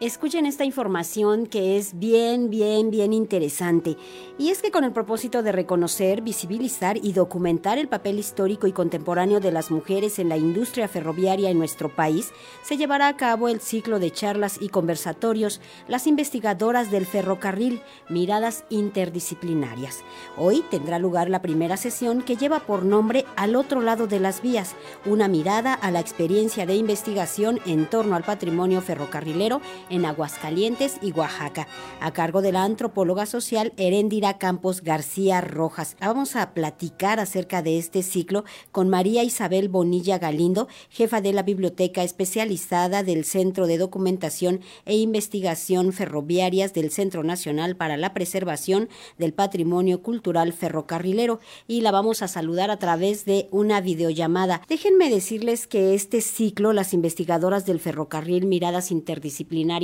Escuchen esta información que es bien, bien, bien interesante. Y es que con el propósito de reconocer, visibilizar y documentar el papel histórico y contemporáneo de las mujeres en la industria ferroviaria en nuestro país, se llevará a cabo el ciclo de charlas y conversatorios Las investigadoras del ferrocarril, miradas interdisciplinarias. Hoy tendrá lugar la primera sesión que lleva por nombre Al otro lado de las vías, una mirada a la experiencia de investigación en torno al patrimonio ferrocarrilero en Aguascalientes y Oaxaca, a cargo de la antropóloga social Heréndira Campos García Rojas. Vamos a platicar acerca de este ciclo con María Isabel Bonilla Galindo, jefa de la Biblioteca Especializada del Centro de Documentación e Investigación Ferroviarias del Centro Nacional para la Preservación del Patrimonio Cultural Ferrocarrilero, y la vamos a saludar a través de una videollamada. Déjenme decirles que este ciclo, las investigadoras del ferrocarril Miradas Interdisciplinarias,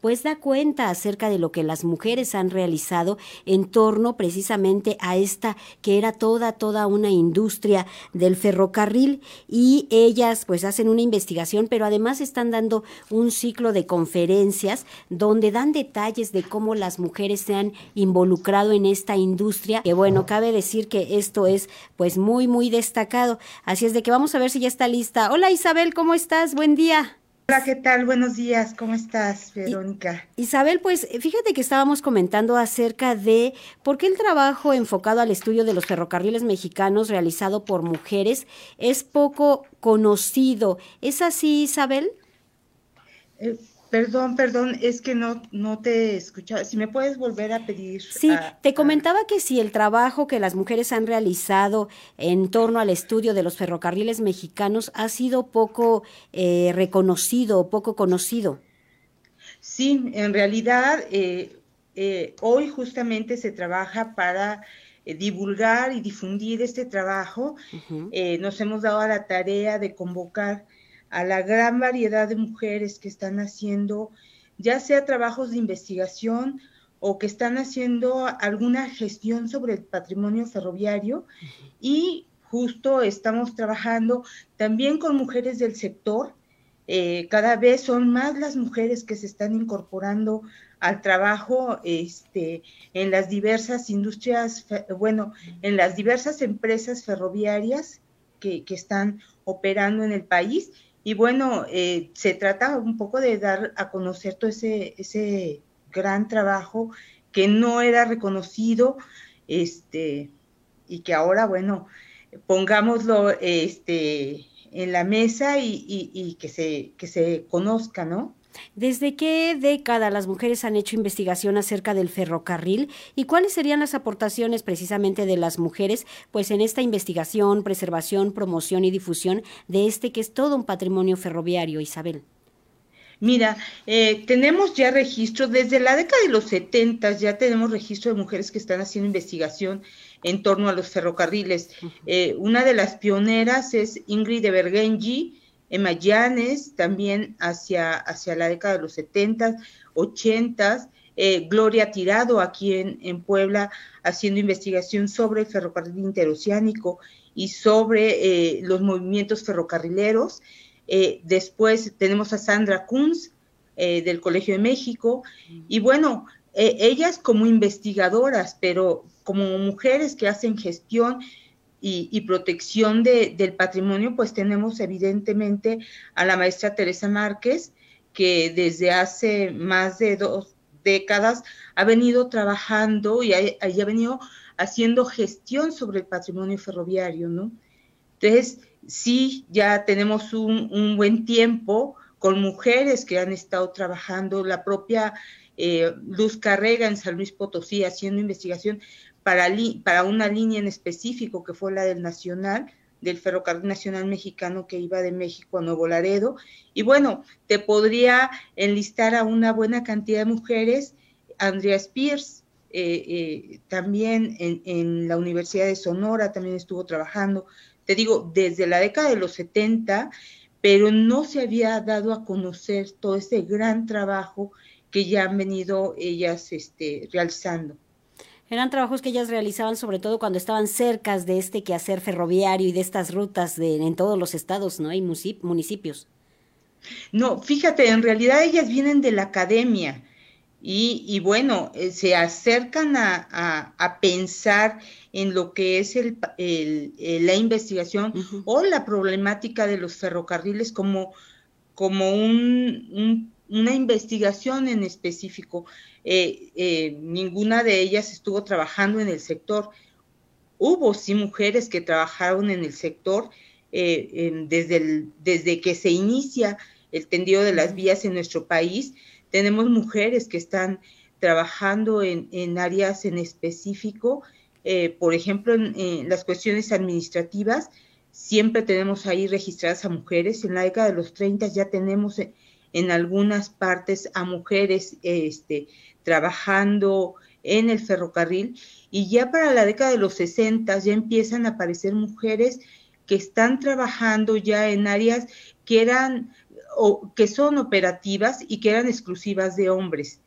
pues da cuenta acerca de lo que las mujeres han realizado en torno precisamente a esta que era toda, toda una industria del ferrocarril y ellas pues hacen una investigación, pero además están dando un ciclo de conferencias donde dan detalles de cómo las mujeres se han involucrado en esta industria, que bueno, cabe decir que esto es pues muy, muy destacado. Así es de que vamos a ver si ya está lista. Hola Isabel, ¿cómo estás? Buen día. Hola, ¿qué tal? Buenos días, ¿cómo estás, Verónica? Isabel, pues fíjate que estábamos comentando acerca de por qué el trabajo enfocado al estudio de los ferrocarriles mexicanos realizado por mujeres es poco conocido. ¿Es así, Isabel? Eh, Perdón, perdón, es que no, no te escuchaba. Si me puedes volver a pedir. Sí, te comentaba que si el trabajo que las mujeres han realizado en torno al estudio de los ferrocarriles mexicanos ha sido poco eh, reconocido, poco conocido. Sí, en realidad eh, eh, hoy justamente se trabaja para divulgar y difundir este trabajo. nos hemos dado a la tarea de convocar a la gran variedad de mujeres que están haciendo ya sea trabajos de investigación o que están haciendo alguna gestión sobre el patrimonio ferroviario. Y justo estamos trabajando también con mujeres del sector. Eh, cada vez son más las mujeres que se están incorporando al trabajo este, en las diversas industrias, bueno, en las diversas empresas ferroviarias que, que están operando en el país y bueno, eh, se trata un poco de dar a conocer todo ese, ese gran trabajo que no era reconocido, este, y que ahora, bueno, pongámoslo este, en la mesa y, y que, se, que se conozca, ¿no? ¿Desde qué década las mujeres han hecho investigación acerca del ferrocarril y cuáles serían las aportaciones precisamente de las mujeres pues en esta investigación, preservación, promoción y difusión de este que es todo un patrimonio ferroviario, Isabel? Mira, eh, tenemos ya registro, desde la década de los 70 ya tenemos registro de mujeres que están haciendo investigación en torno a los ferrocarriles. Eh, una de las pioneras es Ingrid de Bergenji, en Mayanes, también hacia, hacia la década de los 70, 80, eh, Gloria Tirado aquí en, Puebla haciendo investigación sobre el ferrocarril interoceánico y sobre eh, los movimientos ferrocarrileros. Eh, después tenemos a Sandra Kunz del Colegio de México y bueno, ellas como investigadoras, pero como mujeres que hacen gestión y, protección del patrimonio, pues tenemos evidentemente a la maestra Teresa Márquez, que desde hace más de dos décadas ha venido trabajando y ha, venido haciendo gestión sobre el patrimonio ferroviario, ¿no? Entonces, sí, ya tenemos un, un buen tiempo con mujeres que han estado trabajando, la propia eh, Luz Carrega en San Luis Potosí haciendo investigación para, para una línea en específico que fue la del Nacional, del Ferrocarril Nacional Mexicano que iba de México a Nuevo Laredo. Y bueno, te podría enlistar a una buena cantidad de mujeres. Andrea Spears, eh, eh, también en, la Universidad de Sonora, también estuvo trabajando, te digo, desde la década de los 70, pero no se había dado a conocer todo ese gran trabajo que ya han venido ellas este, realizando. Eran trabajos que ellas realizaban sobre todo cuando estaban cerca de este quehacer ferroviario y de estas rutas de, en todos los estados, ¿no? Hay municipios. No, fíjate, en realidad ellas vienen de la academia y, bueno, eh, se acercan a, pensar en lo que es el, la investigación o la problemática de los ferrocarriles como, como un, una investigación en específico. Eh, eh, ninguna de ellas estuvo trabajando en el sector. Hubo sí mujeres que trabajaron en el sector desde, desde que se inicia el tendido de las vías en nuestro país, tenemos mujeres que están trabajando en, áreas en específico, eh, por ejemplo, en, las cuestiones administrativas, siempre tenemos ahí registradas a mujeres. En la década de los 30 ya tenemos en, algunas partes a mujeres este, trabajando en el ferrocarril y ya para la década de los 60 ya empiezan a aparecer mujeres que están trabajando ya en áreas que eran o que son operativas y que eran exclusivas de hombres.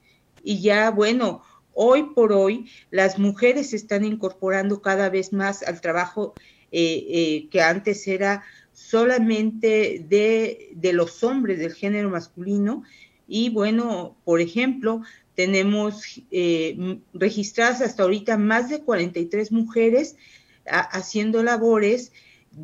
Y ya, bueno, hoy por hoy las mujeres se están incorporando cada vez más al trabajo eh, eh, que antes era solamente de, de, los hombres del género masculino. Y bueno, por ejemplo, tenemos eh, registradas hasta ahorita más de 43 mujeres haciendo labores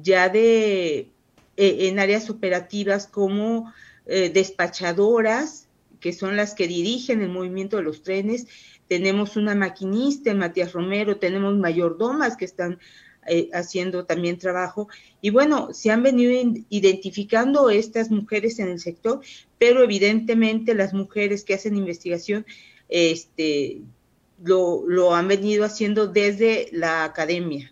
ya de eh, en áreas operativas como eh, despachadoras, que son las que dirigen el movimiento de los trenes. Tenemos una maquinista, Matías Romero, tenemos mayordomas que están eh, haciendo también trabajo. Y bueno, se han venido identificando estas mujeres en el sector, pero evidentemente las mujeres que hacen investigación este, lo, lo han venido haciendo desde la academia.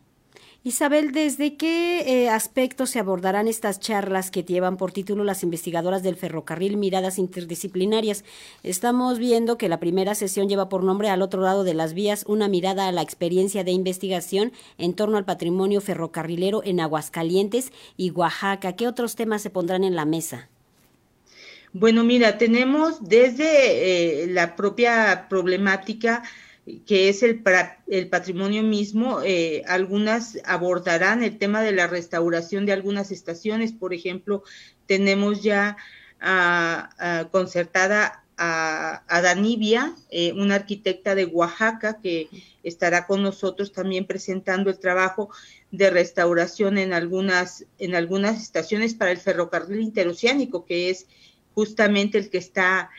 Isabel, ¿desde qué eh, aspectos se abordarán estas charlas que llevan por título las investigadoras del ferrocarril Miradas Interdisciplinarias? Estamos viendo que la primera sesión lleva por nombre Al otro lado de las vías, una mirada a la experiencia de investigación en torno al patrimonio ferrocarrilero en Aguascalientes y Oaxaca. ¿Qué otros temas se pondrán en la mesa? Bueno, mira, tenemos desde eh, la propia problemática que es el, el patrimonio mismo. Eh, algunas abordarán el tema de la restauración de algunas estaciones. Por ejemplo, tenemos ya concertada a, a Danibia, eh, una arquitecta de Oaxaca, que estará con nosotros también presentando el trabajo de restauración en algunas, en algunas estaciones para el ferrocarril interoceánico, que es justamente el que está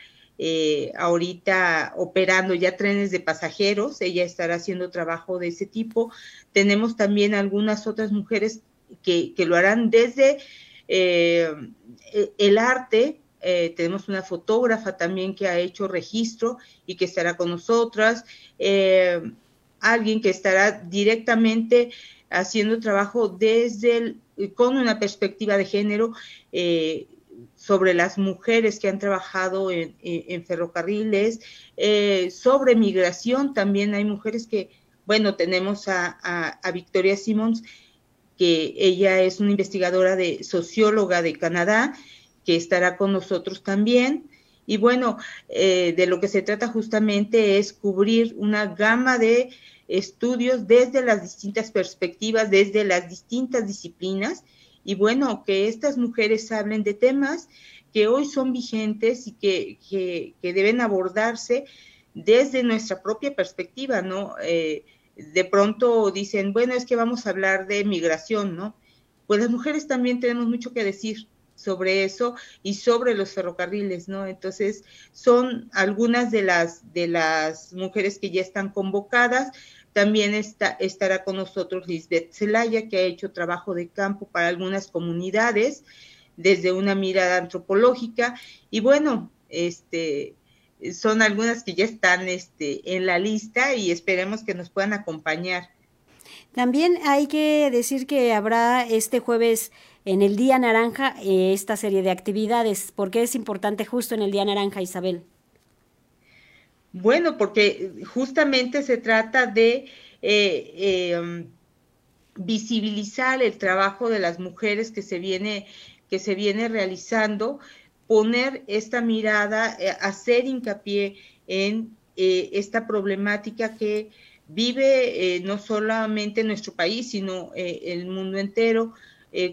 eh, ahorita operando ya trenes de pasajeros, ella estará haciendo trabajo de ese tipo. Tenemos también algunas otras mujeres que, lo harán desde eh, el arte. Eh, tenemos una fotógrafa también que ha hecho registro y que estará con nosotras. alguien que estará directamente haciendo trabajo desde con una perspectiva de género sobre las mujeres que han trabajado en, ferrocarriles, eh, sobre migración también hay mujeres que, bueno, tenemos a, Victoria Simmons, que ella es una investigadora de socióloga de Canadá, que estará con nosotros también. Y bueno, eh, de lo que se trata justamente es cubrir una gama de estudios desde las distintas perspectivas, desde las distintas disciplinas, y bueno, que estas mujeres hablen de temas que hoy son vigentes y que, que, deben abordarse desde nuestra propia perspectiva, ¿no? Eh, de pronto dicen, bueno, es que vamos a hablar de migración, ¿no? Pues las mujeres también tenemos mucho que decir sobre eso y sobre los ferrocarriles, ¿no? Entonces, son algunas de las, de las mujeres que ya están convocadas. También está, estará con nosotros Lisbeth Zelaya, que ha hecho trabajo de campo para algunas comunidades desde una mirada antropológica. Y bueno, este, son algunas que ya están este, en la lista y esperemos que nos puedan acompañar. También hay que decir que habrá este jueves en el Día Naranja eh, esta serie de actividades. ¿Por qué es importante justo en el Día Naranja, Isabel? Bueno, porque justamente se trata de eh, em, visibilizar el trabajo de las mujeres que se viene, que se viene realizando, poner esta mirada, eh, hacer hincapié en eh, esta problemática que vive no solamente nuestro país, sino el mundo entero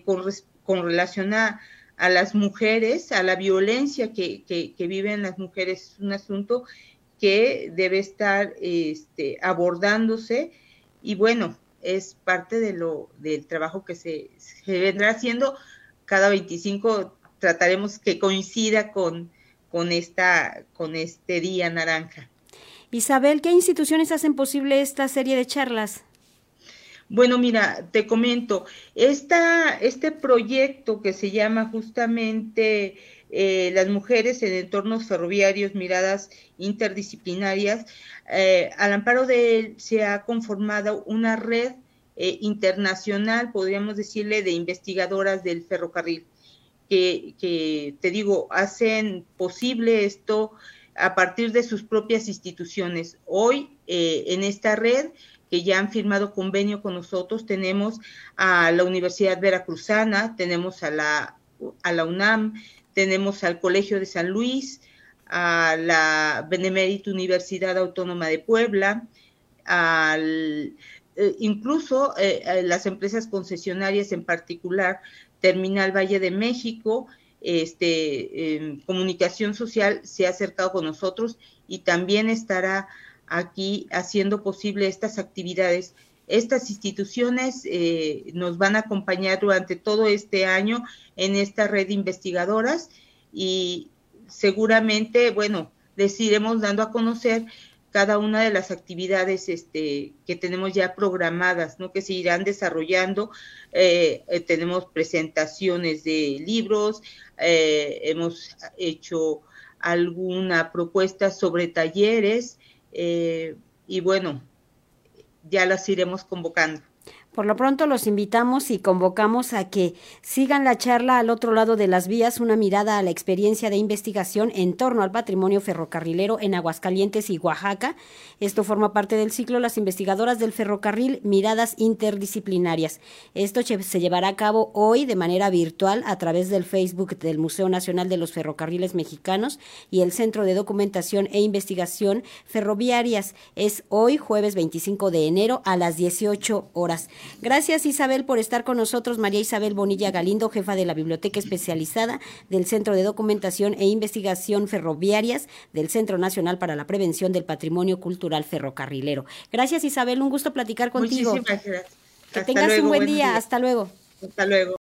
con, con relación a, a las mujeres, a la violencia que, que, viven las mujeres, es un asunto que debe estar este, abordándose y bueno, es parte de lo del trabajo que se, se vendrá haciendo cada 25 trataremos que coincida con, con, esta, con este día naranja. Isabel, ¿qué instituciones hacen posible esta serie de charlas? Bueno, mira, te comento, esta, este proyecto que se llama justamente eh, Las mujeres en entornos ferroviarios, miradas interdisciplinarias, eh, al amparo de él se ha conformado una red eh, internacional, podríamos decirle, de investigadoras del ferrocarril, que, que te digo, hacen posible esto a partir de sus propias instituciones. Hoy, en esta red, que ya han firmado convenio con nosotros. Tenemos a la Universidad Veracruzana, tenemos a la, a la UNAM, tenemos al Colegio de San Luis, a la Benemérita Universidad Autónoma de Puebla, al, eh, incluso eh, las empresas concesionarias en particular, Terminal Valle de México, este, Comunicación Social se ha acercado con nosotros y también estará aquí haciendo posible estas actividades. Estas instituciones eh, nos van a acompañar durante todo este año en esta red de investigadoras y seguramente, bueno, les iremos dando a conocer cada una de las actividades este, que tenemos ya programadas, ¿no? que se irán desarrollando. Eh, eh, tenemos presentaciones de libros, hemos hecho alguna propuesta sobre talleres eh, y bueno, ya las iremos convocando. Por lo pronto los invitamos y convocamos a que sigan la charla al otro lado de las vías, una mirada a la experiencia de investigación en torno al patrimonio ferrocarrilero en Aguascalientes y Oaxaca. Esto forma parte del ciclo Las investigadoras del ferrocarril, miradas interdisciplinarias. Esto se llevará a cabo hoy de manera virtual a través del Facebook del Museo Nacional de los Ferrocarriles Mexicanos y el Centro de Documentación e Investigación Ferroviarias. Es hoy, jueves 25 de enero, a las 18 horas. Gracias Isabel por estar con nosotros. María Isabel Bonilla Galindo, jefa de la Biblioteca Especializada del Centro de Documentación e Investigación Ferroviarias del Centro Nacional para la Prevención del Patrimonio Cultural Ferrocarrilero. Gracias Isabel, un gusto platicar contigo. Muchísimas gracias. Que tengas un buen día. Hasta luego. Hasta luego.